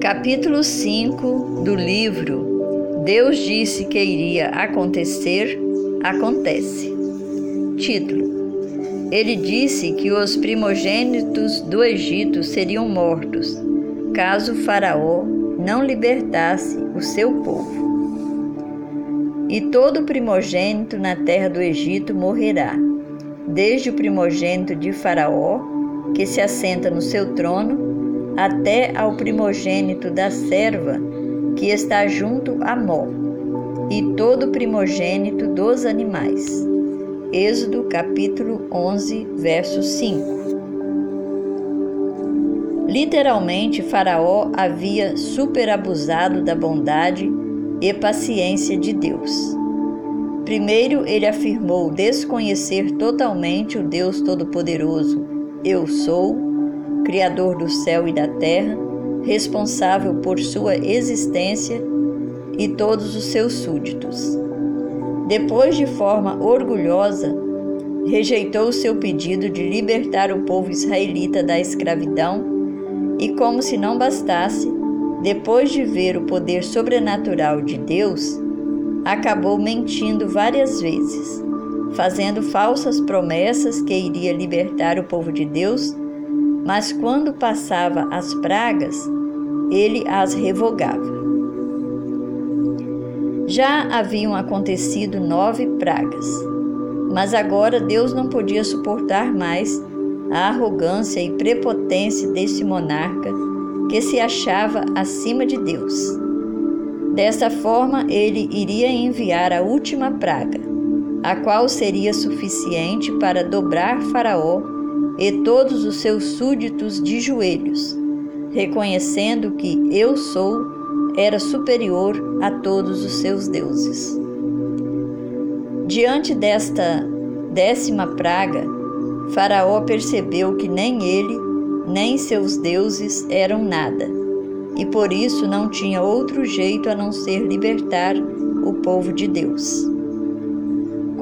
Capítulo 5 do livro Deus disse que iria acontecer, acontece. Título: Ele disse que os primogênitos do Egito seriam mortos, caso Faraó não libertasse o seu povo. E todo primogênito na terra do Egito morrerá, desde o primogênito de Faraó, que se assenta no seu trono, até ao primogênito da serva, que está junto a Mó, e todo primogênito dos animais. Êxodo capítulo 11, verso 5. Literalmente, Faraó havia superabusado da bondade e paciência de Deus. Primeiro, ele afirmou desconhecer totalmente o Deus Todo-Poderoso, Eu sou, Criador do céu e da terra, responsável por sua existência e todos os seus súditos. Depois, de forma orgulhosa, rejeitou seu pedido de libertar o povo israelita da escravidão e, como se não bastasse, depois de ver o poder sobrenatural de Deus, acabou mentindo várias vezes, fazendo falsas promessas que iria libertar o povo de Deus, mas quando passava as pragas, ele as revogava. Já haviam acontecido nove pragas, mas agora Deus não podia suportar mais a arrogância e prepotência desse monarca que se achava acima de Deus. Desta forma, ele iria enviar a última praga, a qual seria suficiente para dobrar Faraó e todos os seus súditos de joelhos, reconhecendo que eu sou era superior a todos os seus deuses. Diante desta décima praga, Faraó percebeu que nem ele nem seus deuses eram nada, e por isso não tinha outro jeito a não ser libertar o povo de Deus.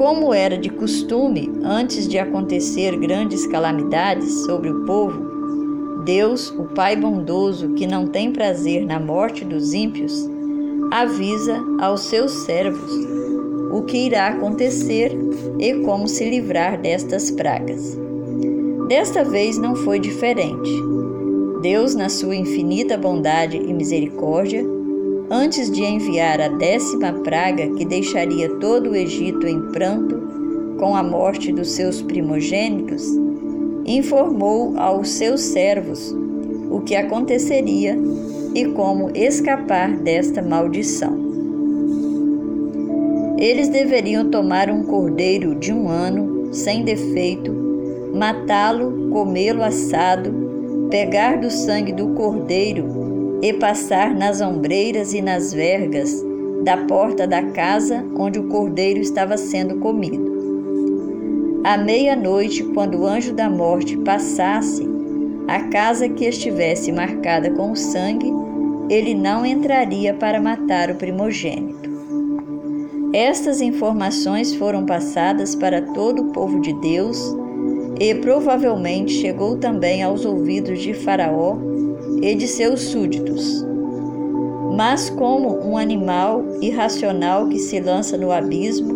Como era de costume, antes de acontecer grandes calamidades sobre o povo, Deus, o Pai bondoso que não tem prazer na morte dos ímpios, avisa aos seus servos o que irá acontecer e como se livrar destas pragas. Desta vez não foi diferente. Deus, na sua infinita bondade e misericórdia, antes de enviar a décima praga que deixaria todo o Egito em pranto com a morte dos seus primogênitos, informou aos seus servos o que aconteceria e como escapar desta maldição. Eles deveriam tomar um cordeiro de um ano, sem defeito, matá-lo, comê-lo assado, pegar do sangue do cordeiro e passar nas ombreiras e nas vergas da porta da casa onde o cordeiro estava sendo comido. À meia-noite, quando o anjo da morte passasse, a casa que estivesse marcada com o sangue, ele não entraria para matar o primogênito. Estas informações foram passadas para todo o povo de Deus e provavelmente chegou também aos ouvidos de Faraó e de seus súditos. Mas, como um animal irracional que se lança no abismo,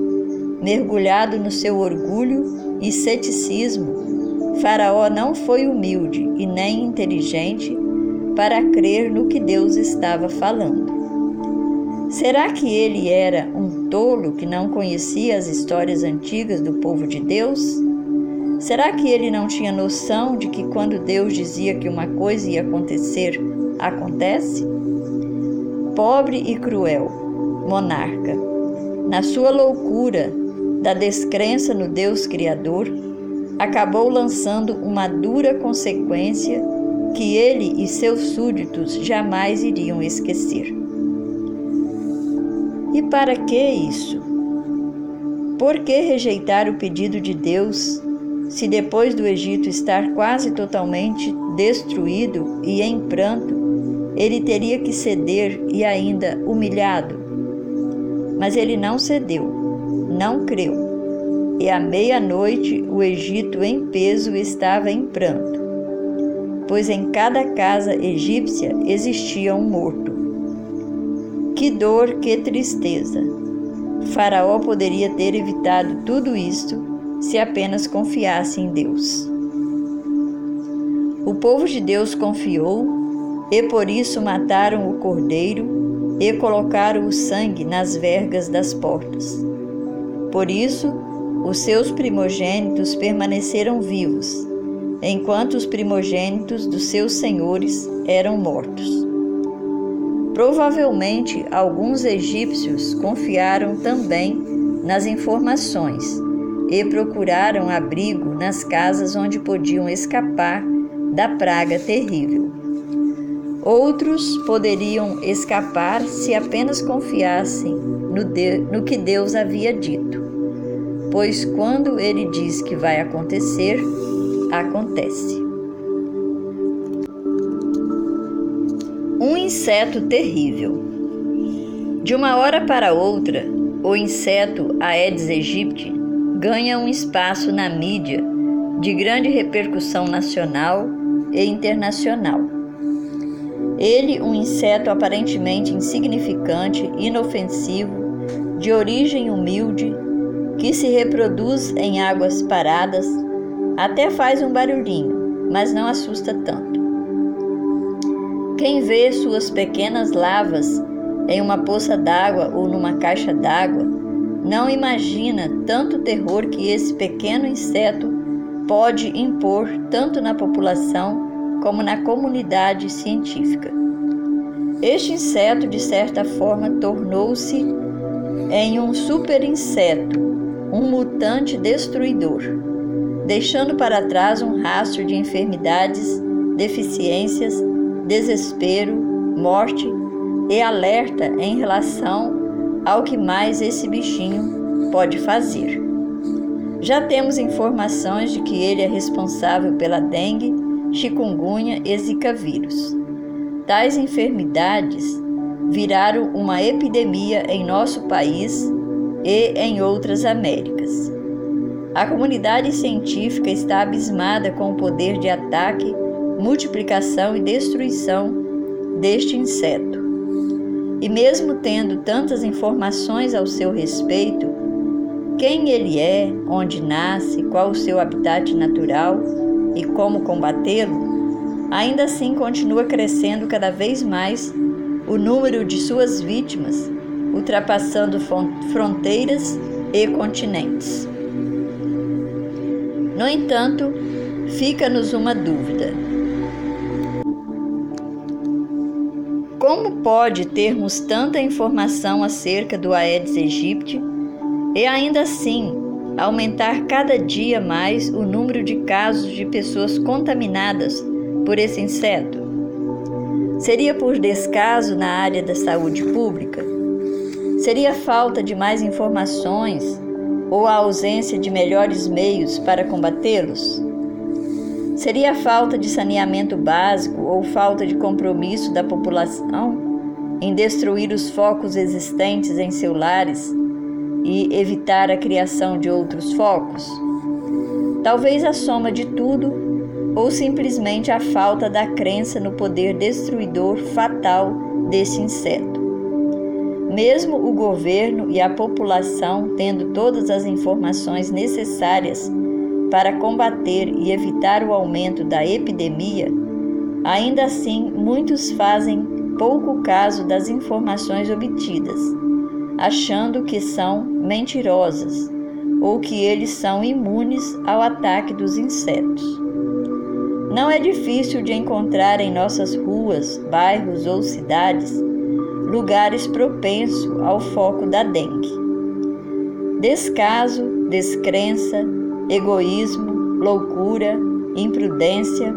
mergulhado no seu orgulho e ceticismo, Faraó não foi humilde e nem inteligente para crer no que Deus estava falando. Será que ele era um tolo que não conhecia as histórias antigas do povo de Deus? Será que ele não tinha noção de que quando Deus dizia que uma coisa ia acontecer, acontece? Pobre e cruel, monarca, na sua loucura da descrença no Deus Criador, acabou lançando uma dura consequência que ele e seus súditos jamais iriam esquecer. E para que isso? Por que rejeitar o pedido de Deus se depois do Egito estar quase totalmente destruído e em pranto, ele teria que ceder e ainda humilhado. Mas ele não cedeu, não creu. E à meia-noite o Egito em peso estava em pranto. pois em cada casa egípcia existia um morto. Que dor, que tristeza! Faraó poderia ter evitado tudo isto se apenas confiasse em Deus. O povo de Deus confiou e por isso mataram o cordeiro e colocaram o sangue nas vergas das portas. Por isso, os seus primogênitos permaneceram vivos, enquanto os primogênitos dos seus senhores eram mortos. Provavelmente alguns egípcios confiaram também nas informações e procuraram abrigo nas casas onde podiam escapar da praga terrível. Outros poderiam escapar se apenas confiassem no, de, no que Deus havia dito, pois quando Ele diz que vai acontecer, acontece. Um inseto terrível. De uma hora para outra, o inseto Aedes aegypti ganha um espaço na mídia de grande repercussão nacional e internacional. Ele, um inseto aparentemente insignificante, inofensivo, de origem humilde, que se reproduz em águas paradas, até faz um barulhinho, mas não assusta tanto. Quem vê suas pequenas lavas em uma poça d'água ou numa caixa d'água não imagina tanto terror que esse pequeno inseto pode impor tanto na população como na comunidade científica. Este inseto, de certa forma, tornou-se em um super inseto, um mutante destruidor, deixando para trás um rastro de enfermidades, deficiências desespero, morte e alerta em relação ao que mais esse bichinho pode fazer. Já temos informações de que ele é responsável pela dengue, chikungunya e zika vírus. Tais enfermidades viraram uma epidemia em nosso país e em outras Américas. A comunidade científica está abismada com o poder de ataque multiplicação e destruição deste inseto. E mesmo tendo tantas informações ao seu respeito, quem ele é, onde nasce, qual o seu habitat natural e como combatê-lo, ainda assim continua crescendo cada vez mais o número de suas vítimas, ultrapassando fronteiras e continentes. No entanto, fica-nos uma dúvida. Pode termos tanta informação acerca do Aedes aegypti e ainda assim aumentar cada dia mais o número de casos de pessoas contaminadas por esse inseto? Seria por descaso na área da saúde pública? Seria falta de mais informações ou a ausência de melhores meios para combatê-los? Seria falta de saneamento básico ou falta de compromisso da população em destruir os focos existentes em seus lares e evitar a criação de outros focos? Talvez a soma de tudo ou simplesmente a falta da crença no poder destruidor fatal desse inseto. Mesmo o governo e a população tendo todas as informações necessárias para combater e evitar o aumento da epidemia, ainda assim muitos fazem pouco caso das informações obtidas, achando que são mentirosas ou que eles são imunes ao ataque dos insetos. Não é difícil de encontrar em nossas ruas, bairros ou cidades lugares propensos ao foco da dengue. Descaso, descrença, egoísmo, loucura, imprudência.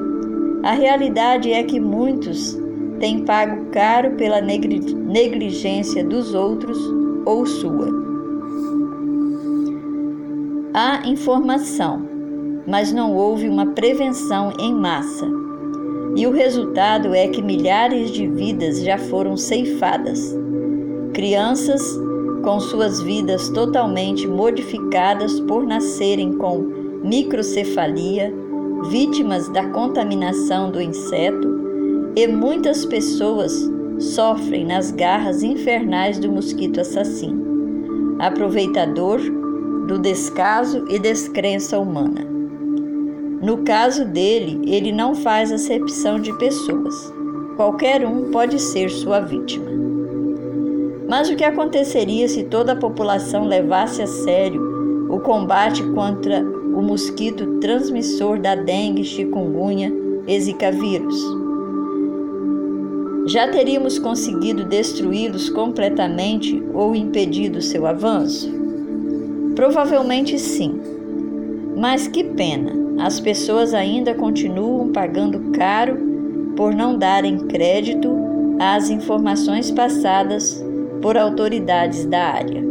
A realidade é que muitos têm pago caro pela negligência dos outros ou sua. Há informação, mas não houve uma prevenção em massa. E o resultado é que milhares de vidas já foram ceifadas. Crianças com suas vidas totalmente modificadas por nascerem com microcefalia, vítimas da contaminação do inseto e muitas pessoas sofrem nas garras infernais do mosquito assassino, aproveitador do descaso e descrença humana. No caso dele, ele não faz acepção de pessoas. Qualquer um pode ser sua vítima. Mas o que aconteceria se toda a população levasse a sério o combate contra o mosquito transmissor da dengue, chikungunya e zika vírus? Já teríamos conseguido destruí-los completamente ou impedido seu avanço? Provavelmente sim. Mas que pena, as pessoas ainda continuam pagando caro por não darem crédito às informações passadas por autoridades da área.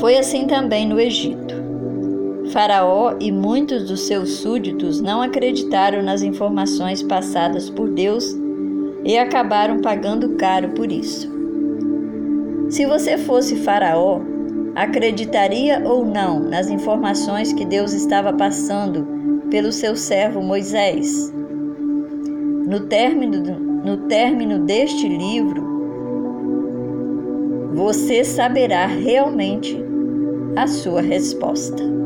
Foi assim também no Egito. Faraó e muitos dos seus súditos não acreditaram nas informações passadas por Deus e acabaram pagando caro por isso. Se você fosse Faraó, acreditaria ou não nas informações que Deus estava passando pelo seu servo Moisés? No término, no término deste livro, você saberá realmente a sua resposta.